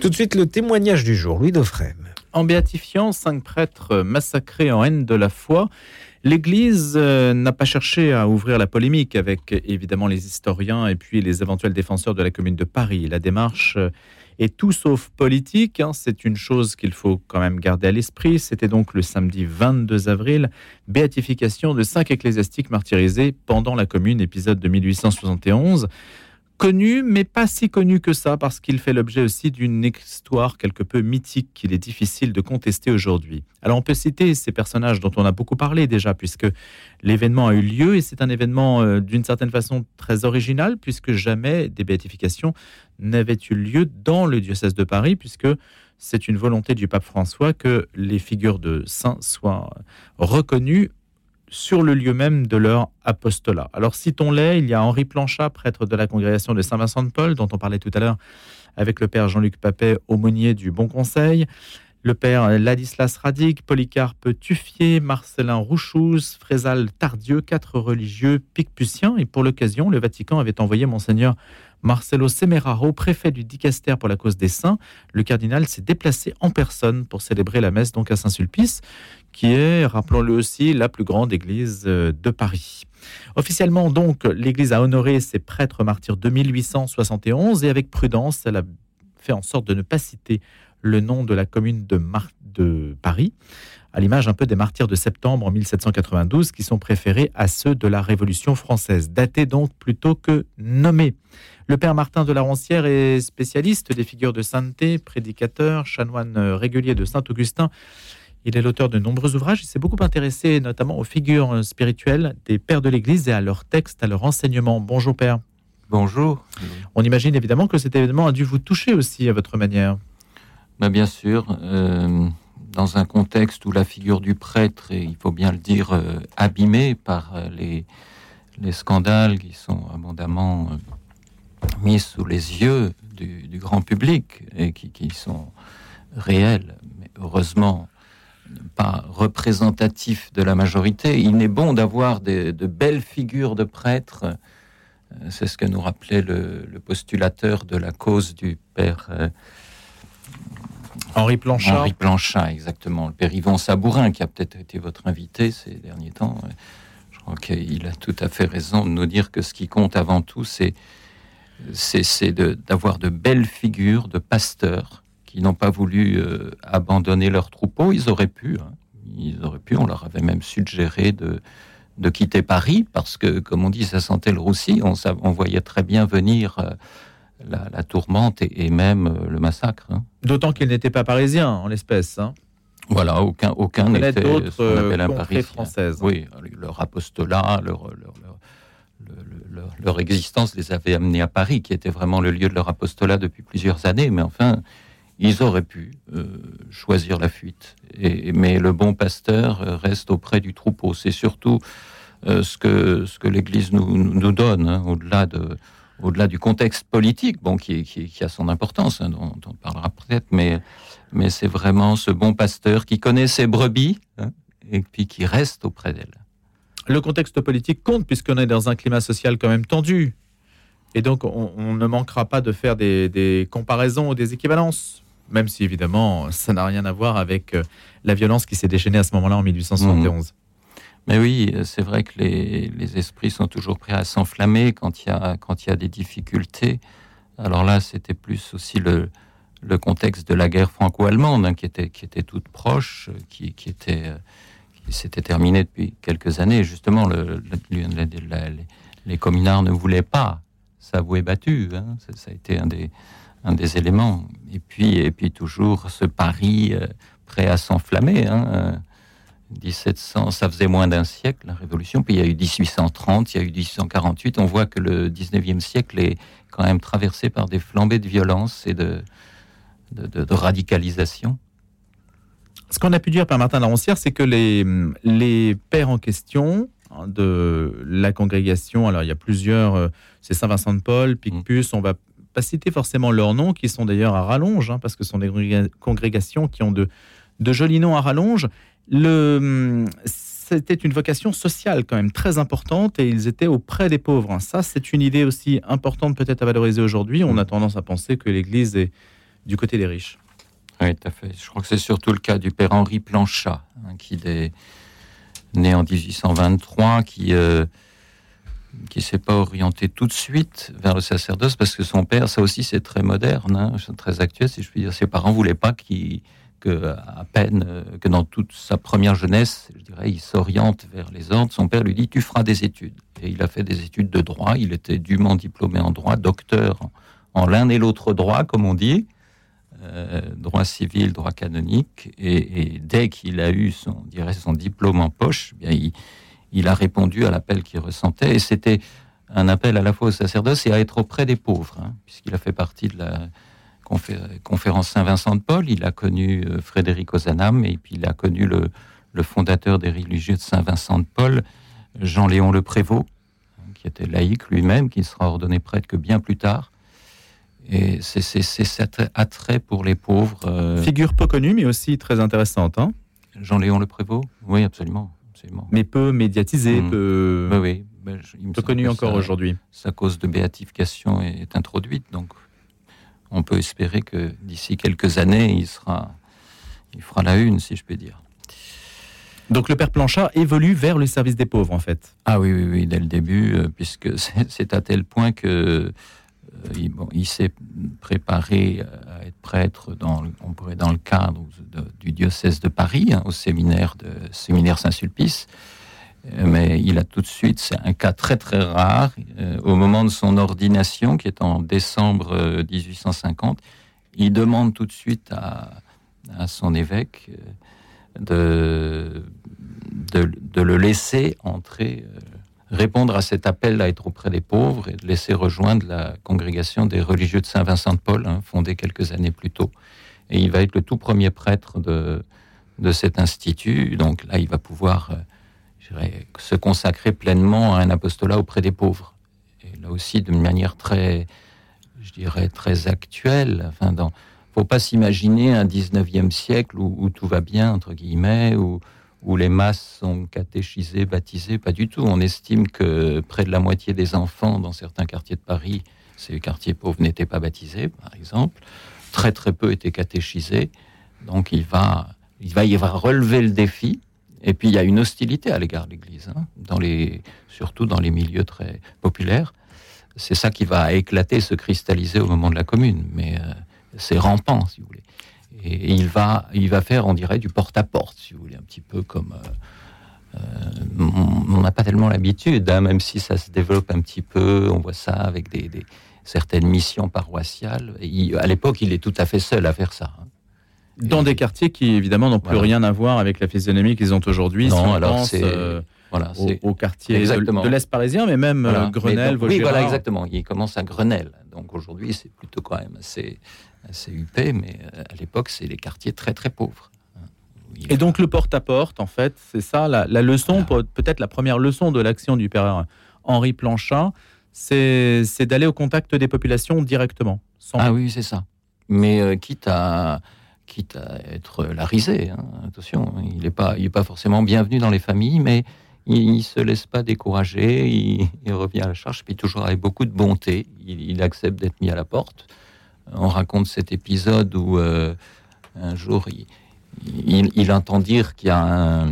Tout de suite, le témoignage du jour, Louis Dauphren. En béatifiant cinq prêtres massacrés en haine de la foi, l'Église euh, n'a pas cherché à ouvrir la polémique avec évidemment les historiens et puis les éventuels défenseurs de la Commune de Paris. La démarche euh, est tout sauf politique, hein. c'est une chose qu'il faut quand même garder à l'esprit. C'était donc le samedi 22 avril, béatification de cinq ecclésiastiques martyrisés pendant la Commune, épisode de 1871 connu, mais pas si connu que ça, parce qu'il fait l'objet aussi d'une histoire quelque peu mythique qu'il est difficile de contester aujourd'hui. Alors on peut citer ces personnages dont on a beaucoup parlé déjà, puisque l'événement a eu lieu, et c'est un événement euh, d'une certaine façon très original, puisque jamais des béatifications n'avaient eu lieu dans le diocèse de Paris, puisque c'est une volonté du pape François que les figures de saints soient reconnues sur le lieu même de leur apostolat. Alors citons-les, il y a Henri Planchat, prêtre de la congrégation de Saint-Vincent de Paul, dont on parlait tout à l'heure avec le père Jean-Luc Papet, aumônier du Bon Conseil, le père Ladislas Radic, Polycarpe Tuffier, Marcelin Rouchouz, Frézal Tardieu, quatre religieux picpuciens. Et pour l'occasion, le Vatican avait envoyé monseigneur Marcelo Semeraro, préfet du Dicaster pour la cause des saints. Le cardinal s'est déplacé en personne pour célébrer la messe donc à Saint-Sulpice qui est, rappelons-le aussi, la plus grande église euh, de Paris. Officiellement, donc, l'église a honoré ses prêtres martyrs de 1871 et avec prudence, elle a fait en sorte de ne pas citer le nom de la commune de, de Paris, à l'image un peu des martyrs de septembre 1792 qui sont préférés à ceux de la Révolution française, datés donc plutôt que nommés. Le père Martin de la Roncière est spécialiste des figures de sainteté, prédicateur, chanoine régulier de Saint-Augustin il est l'auteur de nombreux ouvrages. Il s'est beaucoup intéressé notamment aux figures spirituelles des pères de l'Église et à leurs textes, à leurs enseignements. Bonjour Père. Bonjour. On imagine évidemment que cet événement a dû vous toucher aussi à votre manière. Bien sûr, euh, dans un contexte où la figure du prêtre est, il faut bien le dire, euh, abîmée par euh, les, les, scandales qui sont abondamment mis sous les yeux du, grand public et qui, sont réels. Mais heureusement, pas représentatif de la majorité. Il n'est bon d'avoir de belles figures de prêtres. C'est ce que nous rappelait le, postulateur de la cause du père Henri Planchat. Henri Planchat, exactement. Le Yvon Sabourin, qui a peut-être été votre invité ces derniers temps. Je crois qu'il a tout à fait raison de nous dire que ce qui compte avant tout, c'est c'est d'avoir de belles figures de pasteurs qui n'ont pas voulu euh, abandonner leur troupeau. Ils auraient pu, hein. ils auraient pu. On leur avait même suggéré de, de quitter Paris parce que, comme on dit, ça sentait le roussi. On, on voyait très bien venir euh, la, tourmente et, même euh, le massacre. Hein. D'autant qu'ils n'étaient pas parisiens en l'espèce. Hein. Voilà, aucun, aucun n'était ce qu'on appelle un Parisien. Française. Oui, leur apostolat, leur, leur, leur, leur, existence les avait amenés à Paris, qui était vraiment le lieu de leur apostolat depuis plusieurs années. Mais enfin, ils auraient pu euh, choisir la fuite. Et, mais le bon pasteur euh, reste auprès du troupeau. C'est surtout euh, ce que, ce que l'Église nous, nous donne, hein, au-delà de, au-delà du contexte politique, bon, qui, a son importance, hein, dont, on parlera peut-être, mais, c'est vraiment ce bon pasteur qui connaît ses brebis hein, et puis qui reste auprès d'elles. Le contexte politique compte puisqu'on est dans un climat social quand même tendu. Et donc, on, ne manquera pas de faire des, comparaisons ou des équivalences même si évidemment ça n'a rien à voir avec euh, la violence qui s'est déchaînée à ce moment-là en 1871. Mmh. Mais oui, c'est vrai que les, esprits sont toujours prêts à s'enflammer quand il y a quand il y a des difficultés. Alors là, c'était plus aussi le, contexte de la guerre franco-allemande hein, qui était qui était toute proche, qui, qui était qui s'était terminée depuis quelques années. Justement, le, les communards ne voulaient pas s'avouer battus. Hein. Ça, a été un des un des éléments. Et puis, et puis toujours ce Paris euh, prêt à s'enflammer. Hein, 1700, euh, ça faisait moins d'un siècle, la Révolution. Puis il y a eu 1830, il y a eu 1848. On voit que le 19e siècle est quand même traversé par des flambées de violence et de, de, radicalisation. Ce qu'on a pu dire par Martin Laroncière, c'est que les, les pères en question hein, de la congrégation, alors il y a plusieurs, euh, c'est Saint-Vincent de Paul, Picpus, on va pas citer forcément leurs noms, qui sont d'ailleurs à rallonge, hein, parce que ce sont des congrégations qui ont de, de jolis noms à rallonge. Le, c'était une vocation sociale quand même très importante et ils étaient auprès des pauvres. Ça, c'est une idée aussi importante peut-être à valoriser aujourd'hui. On a tendance à penser que l'Église est du côté des riches. Oui, tout à fait. Je crois que c'est surtout le cas du père Henri Planchat, hein, qui est né en 1823, qui euh, qui s'est pas orienté tout de suite vers le sacerdoce parce que son père, ça aussi c'est très moderne, hein, très actuel si je puis dire. Ses parents voulaient pas qu'il que à peine euh, que dans toute sa première jeunesse, je dirais, il s'oriente vers les ordres. Son père lui dit tu feras des études. Et il a fait des études de droit. Il était dûment diplômé en droit, docteur en l'un et l'autre droit, comme on dit, euh, droit civil, droit canonique. Et, dès qu'il a eu son, son diplôme en poche, eh bien il, a répondu à l'appel qu'il ressentait. Et c'était un appel à la fois au sacerdoce et à être auprès des pauvres, hein, puisqu'il a fait partie de la conférence Saint-Vincent de Paul. Il a connu euh, Frédéric Ozanam et puis il a connu le, fondateur des religieux de Saint-Vincent de Paul, Jean-Léon Le Prévost, qui était laïque lui-même, qui sera ordonné prêtre que bien plus tard. Et c'est cet attrait pour les pauvres. Euh, Figure peu connue, mais aussi très intéressante. Hein Jean-Léon Le Prévost? Oui, absolument, absolument. Mais peu médiatisé, mmh. peu, oui. Ben, peu connu encore aujourd'hui. Sa cause de béatification est introduite, donc on peut espérer que d'ici quelques années, il sera, il fera la une, si je peux dire. Donc le père Planchat évolue vers le service des pauvres, en fait. Ah oui, oui, oui, dès le début, euh, puisque c'est à tel point que euh, il, s'est préparé à être prêtre dans, on pourrait, dans le cadre du diocèse de Paris, hein, au séminaire de séminaire Saint-Sulpice. Euh, mais il a tout de suite, c'est un cas très très rare, euh, au moment de son ordination, qui est en décembre 1850, euh, il demande tout de suite à, son évêque de, de, le laisser entrer, répondre à cet appel à être auprès des pauvres et de laisser rejoindre la congrégation des religieux de Saint-Vincent de Paul, hein, fondée quelques années plus tôt. Et il va être le tout premier prêtre de, de cet institut, donc là il va pouvoir se consacrer pleinement à un apostolat auprès des pauvres. Et là aussi, d'une manière très, je dirais, très actuelle. Enfin, dans, faut pas s'imaginer un 19e siècle où, tout va bien, entre guillemets, où, où les masses sont catéchisées, baptisées. Pas du tout. On estime que près de la moitié des enfants dans certains quartiers de Paris, ces quartiers pauvres, n'étaient pas baptisés, par exemple. Très, très peu étaient catéchisés. Donc, il va, il va y avoir relever le défi et puis il y a une hostilité à l'égard de l'Église, hein, surtout dans les milieux très populaires. C'est ça qui va éclater, se cristalliser au moment de la Commune, mais euh, c'est rampant, si vous voulez. Et, il va, il va faire, on dirait, du porte-à-porte, si vous voulez, un petit peu comme. Euh, euh, on n'a pas tellement l'habitude, hein, même si ça se développe un petit peu. On voit ça avec certaines missions paroissiales. à l'époque, il est tout à fait seul à faire ça. Hein. Dans des quartiers qui, évidemment, n'ont plus rien à voir avec la physionomie qu'ils ont aujourd'hui. Non, alors c'est... Euh, voilà, au, quartier de, l'Est parisien, mais même euh, Grenelle, Oui, voilà, exactement. Il commence à Grenelle. Donc aujourd'hui, c'est plutôt quand même assez, assez huppé, mais euh, à l'époque, c'est les quartiers très très pauvres. Et donc le porte-à-porte, en fait, c'est ça la, leçon, peut-être la première leçon de l'action du père Henri Planchat, c'est d'aller au contact des populations directement. Ah oui, c'est ça. Mais quitte à quitte à être la risée. Hein. Attention, il n'est pas, il pas forcément bienvenu dans les familles, mais il ne se laisse pas décourager, il, revient à la charge, puis toujours avec beaucoup de bonté, il, accepte d'être mis à la porte. On raconte cet épisode où euh, un jour, il, entend dire qu'il y a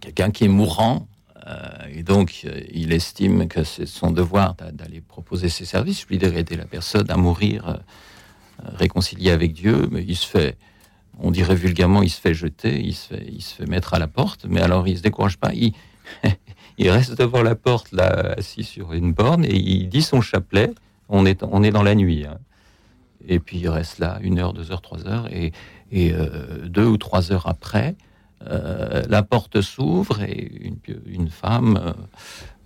quelqu'un qui est mourant, euh, et donc euh, il estime que c'est son devoir d'aller proposer ses services, lui d'aider la personne à mourir réconcilié avec Dieu, mais il se fait, on dirait vulgairement, il se fait jeter, il se fait, mettre à la porte, mais alors il se décourage pas, il, reste devant la porte, là, assis sur une borne, et il dit son chapelet, on est, on est dans la nuit. Hein. Et puis il reste là une heure, deux heures, trois heures, et, euh, deux ou trois heures après, euh, la porte s'ouvre et une, femme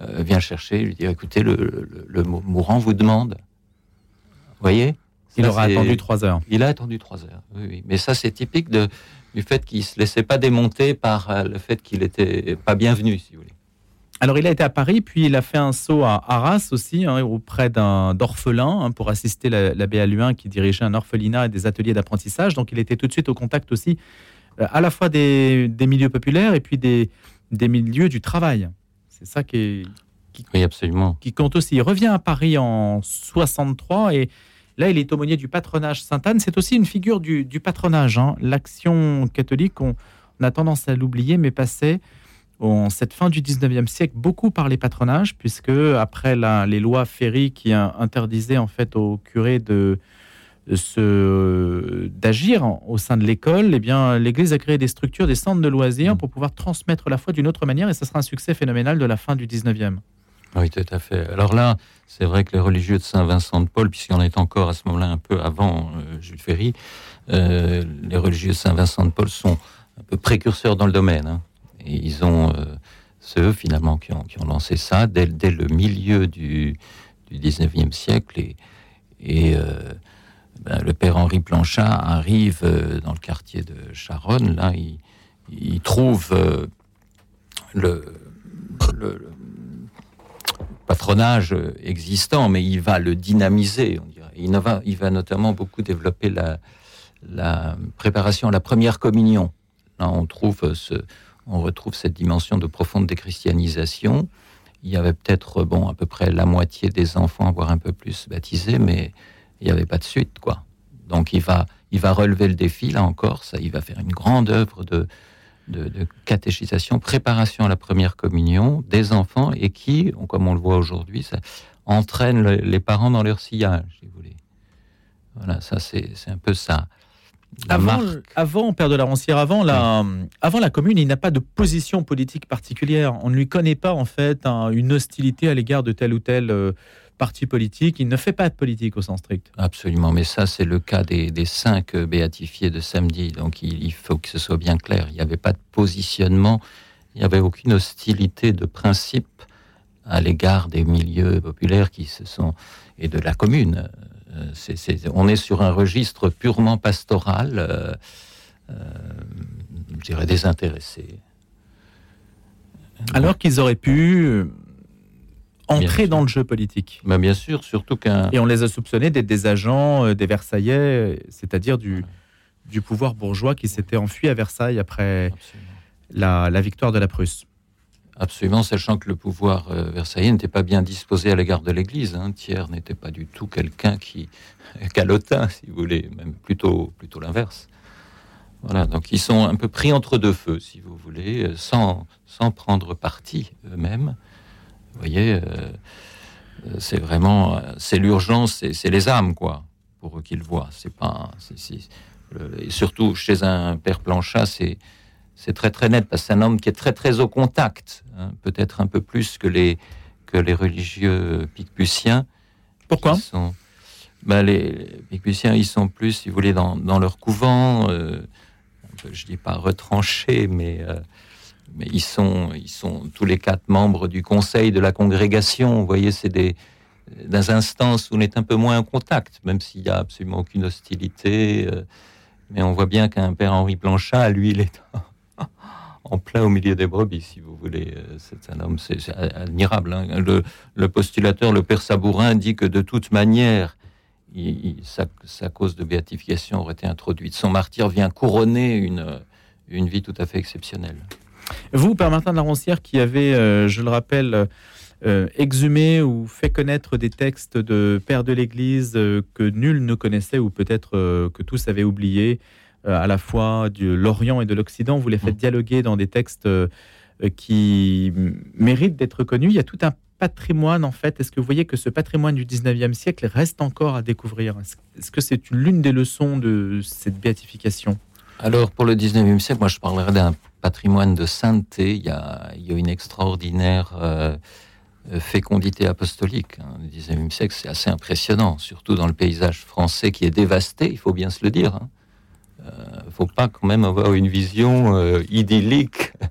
euh, vient chercher, lui dit écoutez, le, le, le mourant vous demande. Vous voyez? Il aura attendu trois heures. Il a attendu trois heures, oui, oui. Mais ça, c'est typique de, du fait qu'il ne se laissait pas démonter par euh, le fait qu'il n'était pas bienvenu, si vous voulez. Alors, il a été à Paris, puis il a fait un saut à Arras aussi, hein, auprès d'un d'orphelin, hein, pour assister l'abbé Aluin qui dirigeait un orphelinat et des ateliers d'apprentissage. Donc, il était tout de suite au contact aussi, euh, à la fois des, des, milieux populaires et puis des, des milieux du travail. C'est ça qui, est, oui, absolument. qui compte aussi. Il revient à Paris en 63 et là, il est aumônier du patronage Sainte-Anne. C'est aussi une figure du, patronage. Hein. L'action catholique, on, a tendance à l'oublier, mais passait en cette fin du 19e siècle beaucoup par les patronages, puisque après les lois Ferry qui interdisaient en fait aux curés de, d'agir au sein de l'école, eh bien, l'Église a créé des structures, des centres de loisirs mmh. pour pouvoir transmettre la foi d'une autre manière, et ça sera un succès phénoménal de la fin du 19e. Oui, tout à fait. Alors là, c'est vrai que les religieux de Saint-Vincent de Paul, puisqu'il en est encore à ce moment-là un peu avant euh, Jules Ferry, euh, les religieux de Saint-Vincent de Paul sont un peu précurseurs dans le domaine. Hein. Et ils ont, euh, finalement qui ont, lancé ça dès, le milieu du, du 19e siècle. Et, et ben, le père Henri Planchat arrive dans le quartier de Charonne. Là, il, trouve le patronage existant, mais il va le dynamiser. Il, va, notamment beaucoup développer la, préparation à la première communion. Là, on, retrouve cette dimension de profonde déchristianisation. Il y avait peut-être bon, à peu près la moitié des enfants, voire un peu plus, baptisés, mais il n'y avait pas de suite. quoi. Donc il va, il va relever le défi, là encore, ça, il va faire une grande œuvre de, de, catéchisation, préparation à la première communion des enfants et qui, comme on le voit aujourd'hui, ça entraîne les parents dans leur sillage, si vous voulez. Voilà, ça c'est un peu ça. avant, avant, Père de la Roncière, avant la, avant la commune, il n'a pas de position politique particulière. On ne lui connaît pas en fait une hostilité à l'égard de tel ou tel euh, parti politique, il ne fait pas de politique au sens strict. Absolument, mais ça c'est le cas des, cinq béatifiés de samedi, donc il, faut que ce soit bien clair. Il n'y avait pas de positionnement, il n'y avait aucune hostilité de principe à l'égard des milieux populaires qui se sont et de la commune. Euh, on est sur un registre purement pastoral, euh, euh, je dirais désintéressé. Alors qu'ils auraient pu entrer dans le jeu politique. Mais bien sûr, surtout qu'un... Et on les a soupçonnés d'être des agents euh, des Versaillais, c'est-à-dire du, du pouvoir bourgeois qui s'était enfui à Versailles après la, la, victoire de la Prusse. Absolument, sachant que le pouvoir euh, versaillais n'était pas bien disposé à l'égard de l'Église. Hein. Thiers n'était pas du tout quelqu'un qui calotin, si vous voulez, même plutôt, plutôt l'inverse. Voilà, donc ils sont un peu pris entre deux feux, si vous voulez, euh, sans, sans prendre parti eux-mêmes. Vous voyez, euh, euh, c'est vraiment, c'est l'urgence, c'est les âmes, quoi, pour eux qu'ils voient. C'est pas, et surtout chez un père Planchat, c'est c'est très très net parce que c'est un homme qui est très très au contact, hein, peut-être un peu plus que les que les religieux picpuciens. Pourquoi sont, ben, Les picpuciens, ils sont plus, si vous voulez, dans, dans leur couvent. Euh, je dis pas retranchés, mais mais ils sont, tous les quatre membres du conseil de la congrégation. Vous voyez, c'est des, des instances où on est un peu moins en contact, même s'il n'y a absolument aucune hostilité. Euh, mais on voit bien qu'un père Henri Planchat, lui, il est en plein au milieu des brebis, si vous voulez. Euh, c'est un homme, c'est admirable. Hein. Le, postulateur, le père Sabourin, dit que de toute manière, sa, cause de béatification aurait été introduite. Son martyr vient couronner une vie tout à fait exceptionnelle. Vous, Père Martin de la Roncière, qui avez, euh, je le rappelle, euh, exhumé ou fait connaître des textes de pères de l'Église euh, que nul ne connaissait ou peut-être que tous avaient oublié, à la fois de l'Orient et de l'Occident, vous les faites mm. dialoguer dans des textes qui méritent d'être connus. Il y a tout un patrimoine en fait. Est-ce que vous voyez que ce patrimoine du 19e siècle reste encore à découvrir? Est-ce que c'est l'une des leçons de cette béatification? Alors, pour le 19e siècle, moi, je parlerai d'un patrimoine de sainteté. Il y a, une extraordinaire euh, fécondité apostolique. Hein. Le 19e siècle, c'est assez impressionnant, surtout dans le paysage français qui est dévasté, il faut bien se le dire. Il hein. ne euh, faut pas quand même avoir une vision euh, idyllique.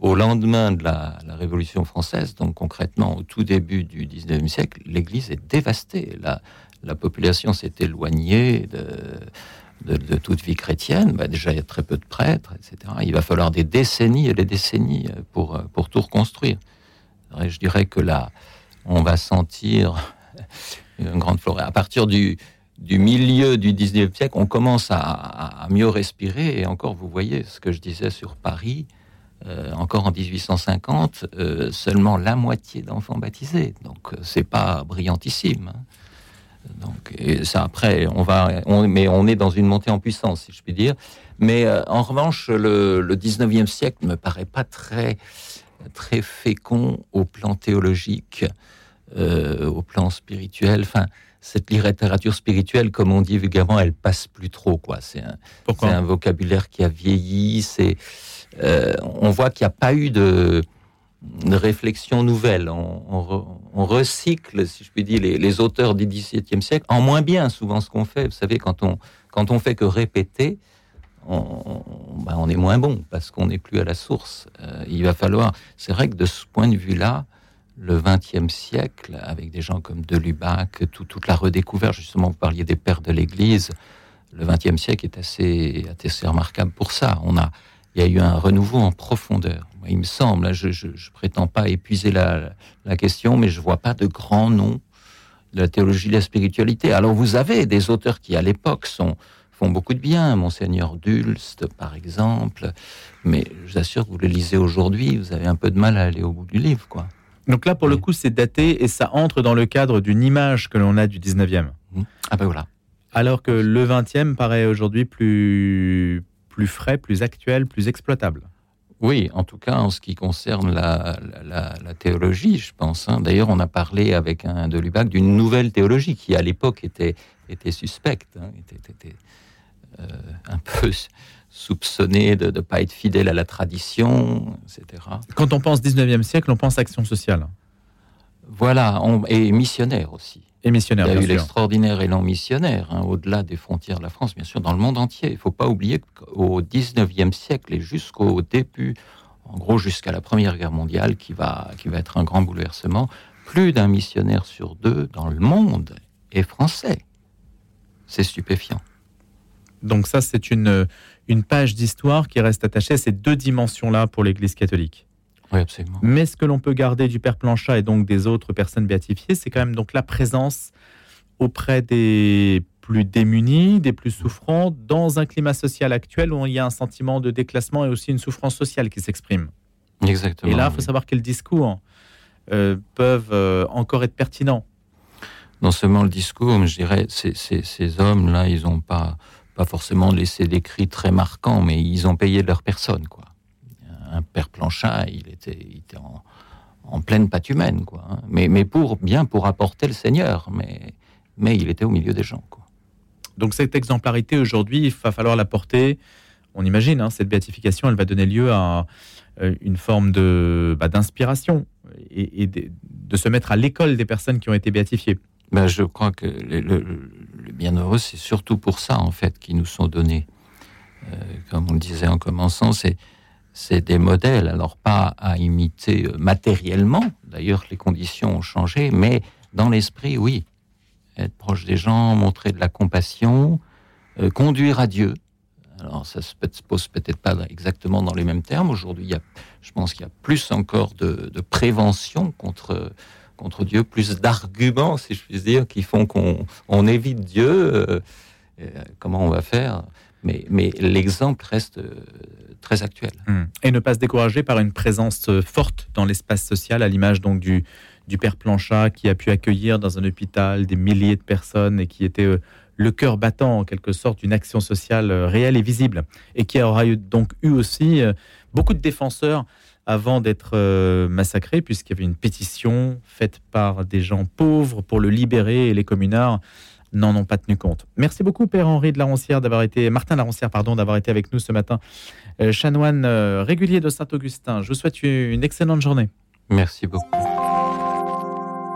au lendemain de la, la, Révolution française, donc concrètement au tout début du 19e siècle, l'Église est dévastée. La, la population s'est éloignée de de, toute vie chrétienne, bah déjà il y a très peu de prêtres, etc. Il va falloir des décennies et des décennies pour, pour tout reconstruire. je dirais que là, on va sentir une grande forêt. À partir du, du milieu du 19e siècle, on commence à, mieux respirer. Et encore, vous voyez ce que je disais sur Paris. encore en 1850, seulement la moitié d'enfants baptisés. Donc c'est pas brillantissime. Hein. Donc, et ça, après, on va, mais on est dans une montée en puissance, si je puis dire. Mais euh, en revanche, le, le 19e siècle ne me paraît pas très, très fécond au plan théologique, euh, au plan spirituel. Enfin, cette littérature spirituelle, comme on dit vulgairement, elle passe plus trop. Quoi. C'est un, un, vocabulaire qui a vieilli. C'est, euh, on voit qu'il n'y a pas eu de une réflexion nouvelle. On, recycle, si je puis dire, les, auteurs du XVIIe siècle, en moins bien souvent ce qu'on fait. Vous savez, quand on, quand on fait que répéter, on, ben, on est moins bon parce qu'on n'est plus à la source. Euh, il va falloir. C'est vrai que de ce point de vue-là, le XXe siècle, avec des gens comme Delubac, tout, toute la redécouverte, justement, vous parliez des pères de l'Église, le XXe siècle est assez, assez remarquable pour ça. On a, il y a eu un renouveau en profondeur il me semble, hein, je ne prétends pas épuiser la, question, mais je vois pas de grands noms de la théologie de la spiritualité. Alors vous avez des auteurs qui, à l'époque, font beaucoup de bien, Monseigneur Dulst, par exemple, mais je vous assure que vous le lisez aujourd'hui, vous avez un peu de mal à aller au bout du livre, quoi. Donc là, pour le coup, c'est daté et ça entre dans le cadre d'une image que l'on a du 19e. Mmh. Ah ben voilà. Alors que le 20e paraît aujourd'hui plus, plus frais, plus actuel, plus exploitable. Oui, en tout cas en ce qui concerne la, théologie, je pense. Hein. D'ailleurs, on a parlé avec un de Lubac d'une nouvelle théologie qui, à l'époque, était, était suspecte, hein, était, euh, un peu soupçonnée de ne pas être fidèle à la tradition, etc. Quand on pense 19e siècle, on pense action sociale. Voilà, et missionnaire aussi. Et missionnaire, Il y a eu l'extraordinaire élan missionnaire, hein, au-delà des frontières de la France, bien sûr, dans le monde entier. Il ne faut pas oublier qu'au 19e siècle et jusqu'au début, en gros jusqu'à la Première Guerre mondiale, qui va, qui va être un grand bouleversement, plus d'un missionnaire sur deux dans le monde est français. C'est stupéfiant. Donc ça, c'est une, une page d'histoire qui reste attachée à ces deux dimensions-là pour l'Église catholique. Mais ce que l'on peut garder du Père Planchat et donc des autres personnes béatifiées, c'est quand même donc la présence auprès des plus démunis, des plus souffrants, dans un climat social actuel où il y a un sentiment de déclassement et aussi une souffrance sociale qui s'exprime. Exactement. Et là, il faut savoir quels discours euh, peuvent euh, encore être pertinents. Non seulement le discours, mais je dirais, ces, ces hommes-là, ils n'ont pas, pas forcément laissé des cris très marquants, mais ils ont payé de leur personne, quoi un père Planchat, il était, était en, pleine patte humaine, quoi. Hein. Mais, mais pour bien pour apporter le Seigneur, mais, mais il était au milieu des gens, quoi. Donc cette exemplarité aujourd'hui, il va falloir la porter. On imagine, hein, cette béatification, elle va donner lieu à euh, une forme de bah, d'inspiration et, de, se mettre à l'école des personnes qui ont été béatifiées. Ben, je crois que le, bienheureux, c'est surtout pour ça en fait qu'ils nous sont donnés. Euh, comme on le disait en commençant, c'est c'est des modèles, alors pas à imiter euh, matériellement, d'ailleurs les conditions ont changé, mais dans l'esprit, oui. Être proche des gens, montrer de la compassion, euh, conduire à Dieu. Alors ça se pose peut-être pas exactement dans les mêmes termes. Aujourd'hui, je pense qu'il y a plus encore de, prévention contre, contre Dieu, plus d'arguments, si je puis dire, qui font qu'on évite Dieu. Euh, comment on va faire? Mais, mais l'exemple reste très actuel. Hmm. Et ne pas se décourager par une présence euh, forte dans l'espace social, à l'image donc du, père Planchat qui a pu accueillir dans un hôpital des milliers de personnes et qui était euh, le cœur battant en quelque sorte d'une action sociale euh, réelle et visible et qui aura eu, donc eu aussi beaucoup de défenseurs avant d'être massacré puisqu'il y avait une pétition faite par des gens pauvres pour le libérer et les communards n'en ont pas tenu compte. Merci beaucoup Père Henri de la Roncière d'avoir été Martin Laroncière pardon d'avoir été avec nous ce matin chanoine euh, régulier de Saint-Augustin. Je vous souhaite une excellente journée. Merci beaucoup.